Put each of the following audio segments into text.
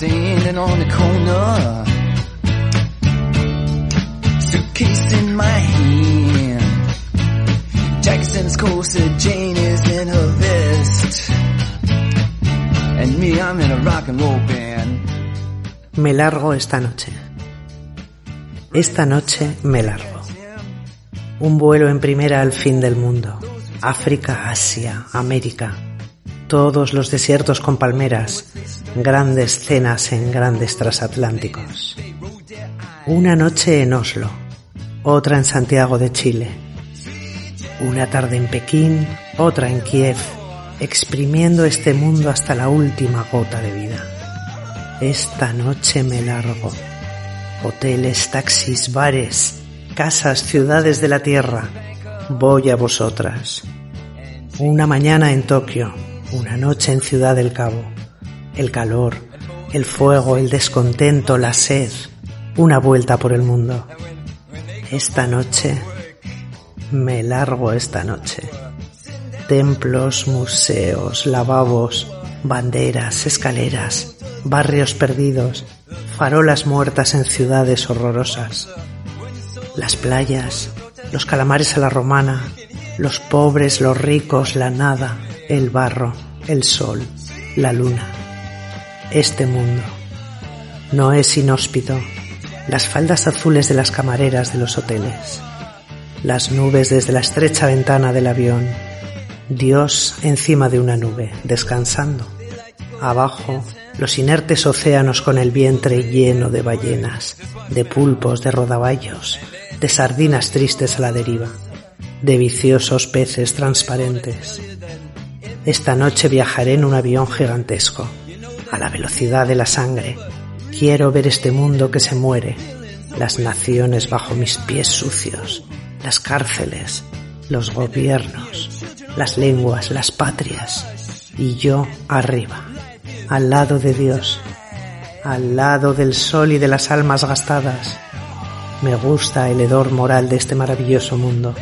Standing on the corner, suitcase in my hand. Jackson's corset, Jane is in her vest, and me, I'm in a rock and roll band. Me largo esta noche. Esta noche me largo. Un vuelo en primera al fin del mundo. África, Asia, América. Todos los desiertos con palmeras. Grandes cenas en grandes transatlánticos. Una noche en Oslo. Otra en Santiago de Chile. Una tarde en Pekín. Otra en Kiev. Exprimiendo este mundo hasta la última gota de vida. Esta noche me largo. Hoteles, taxis, bares, casas, ciudades de la tierra. Voy a vosotras. Una mañana en Tokio, una noche en Ciudad del Cabo. El calor, el fuego, el descontento, la sed. Una vuelta por el mundo. Esta noche, me largo esta noche. Templos, museos, lavabos, banderas, escaleras, barrios perdidos, farolas muertas en ciudades horrorosas. Las playas, los calamares a la romana, los pobres, los ricos, la nada, el barro, el sol, la luna. Este mundo no es inhóspito. Las faldas azules de las camareras de los hoteles, las nubes desde la estrecha ventana del avión, Dios encima de una nube, descansando. Abajo, los inertes océanos con el vientre lleno de ballenas, de pulpos, de rodaballos, de sardinas tristes a la deriva, de viciosos peces transparentes. Esta noche viajaré en un avión gigantesco, a la velocidad de la sangre. Quiero ver este mundo que se muere, las naciones bajo mis pies sucios, las cárceles, los gobiernos, las lenguas, las patrias, y yo arriba, al lado de Dios, al lado del sol y de las almas gastadas. Me gusta el hedor moral de este maravilloso mundo.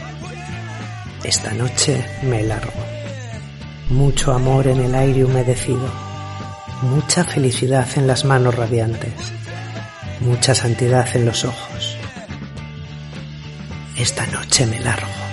Esta noche me largo. Mucho amor en el aire humedecido, mucha felicidad en las manos radiantes, mucha santidad en los ojos. Esta noche me largo.